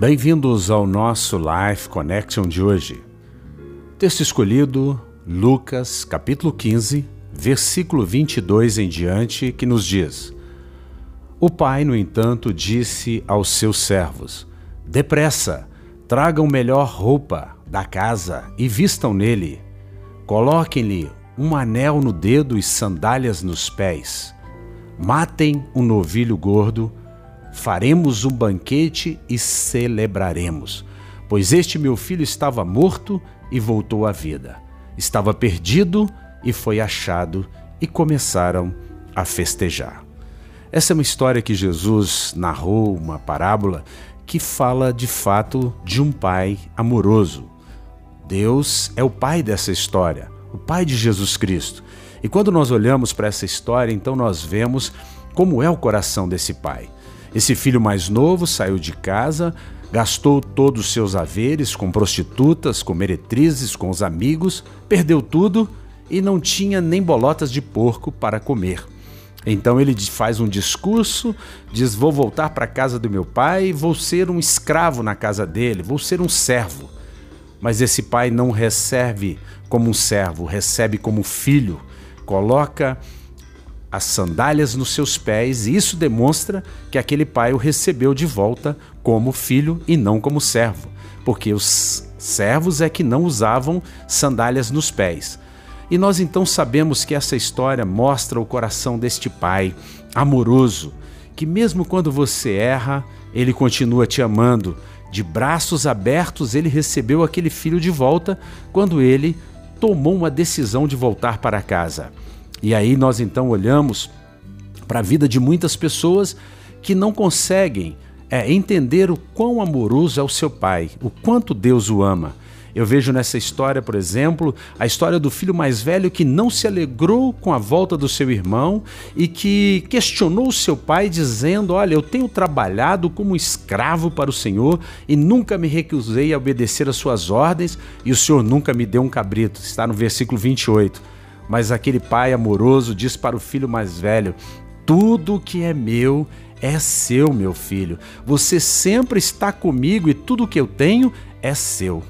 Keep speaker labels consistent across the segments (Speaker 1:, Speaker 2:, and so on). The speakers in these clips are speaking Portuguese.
Speaker 1: Bem-vindos ao nosso Life Connection de hoje. Texto escolhido, Lucas, capítulo 15, versículo 22 em diante, que nos diz: O pai, no entanto, disse aos seus servos: Depressa, tragam melhor roupa da casa e vistam nele. Coloquem-lhe um anel no dedo e sandálias nos pés. Matem um novilho gordo faremos um banquete e celebraremos. Pois este meu filho estava morto e voltou à vida. Estava perdido e foi achado, e começaram a festejar. Essa é uma história que Jesus narrou, uma parábola que fala de fato de um pai amoroso. Deus é o pai dessa história, o pai de Jesus Cristo. E quando nós olhamos para essa história, então nós vemos como é o coração desse pai. Esse filho mais novo saiu de casa, gastou todos os seus haveres com prostitutas, com meretrizes, com os amigos, perdeu tudo e não tinha nem bolotas de porco para comer. Então ele faz um discurso, diz: Vou voltar para a casa do meu pai, vou ser um escravo na casa dele, vou ser um servo. Mas esse pai não recebe como um servo, recebe como filho, coloca as sandálias nos seus pés, e isso demonstra que aquele pai o recebeu de volta como filho e não como servo, porque os servos é que não usavam sandálias nos pés. E nós então sabemos que essa história mostra o coração deste pai amoroso, que mesmo quando você erra, ele continua te amando. De braços abertos, ele recebeu aquele filho de volta quando ele tomou uma decisão de voltar para casa. E aí nós então olhamos para a vida de muitas pessoas que não conseguem é, entender o quão amoroso é o seu pai, o quanto Deus o ama. Eu vejo nessa história, por exemplo, a história do filho mais velho que não se alegrou com a volta do seu irmão e que questionou o seu pai, dizendo: Olha, eu tenho trabalhado como escravo para o Senhor e nunca me recusei a obedecer às suas ordens, e o Senhor nunca me deu um cabrito. Está no versículo 28. Mas aquele pai amoroso diz para o filho mais velho: Tudo que é meu é seu, meu filho. Você sempre está comigo e tudo que eu tenho é seu.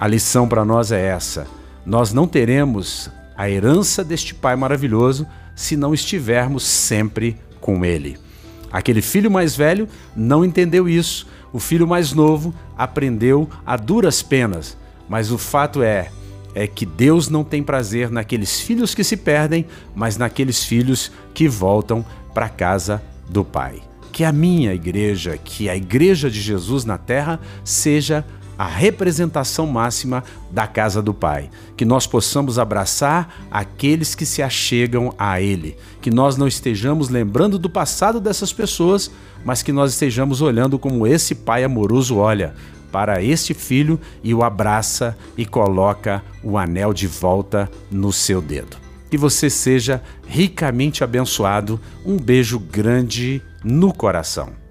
Speaker 1: A lição para nós é essa: nós não teremos a herança deste pai maravilhoso se não estivermos sempre com ele. Aquele filho mais velho não entendeu isso. O filho mais novo aprendeu a duras penas. Mas o fato é, é que Deus não tem prazer naqueles filhos que se perdem, mas naqueles filhos que voltam para a casa do Pai. Que a minha igreja, que a igreja de Jesus na terra, seja a representação máxima da casa do Pai. Que nós possamos abraçar aqueles que se achegam a Ele. Que nós não estejamos lembrando do passado dessas pessoas, mas que nós estejamos olhando como esse Pai amoroso olha para este filho e o abraça e coloca o anel de volta no seu dedo. Que você seja ricamente abençoado. Um beijo grande no coração.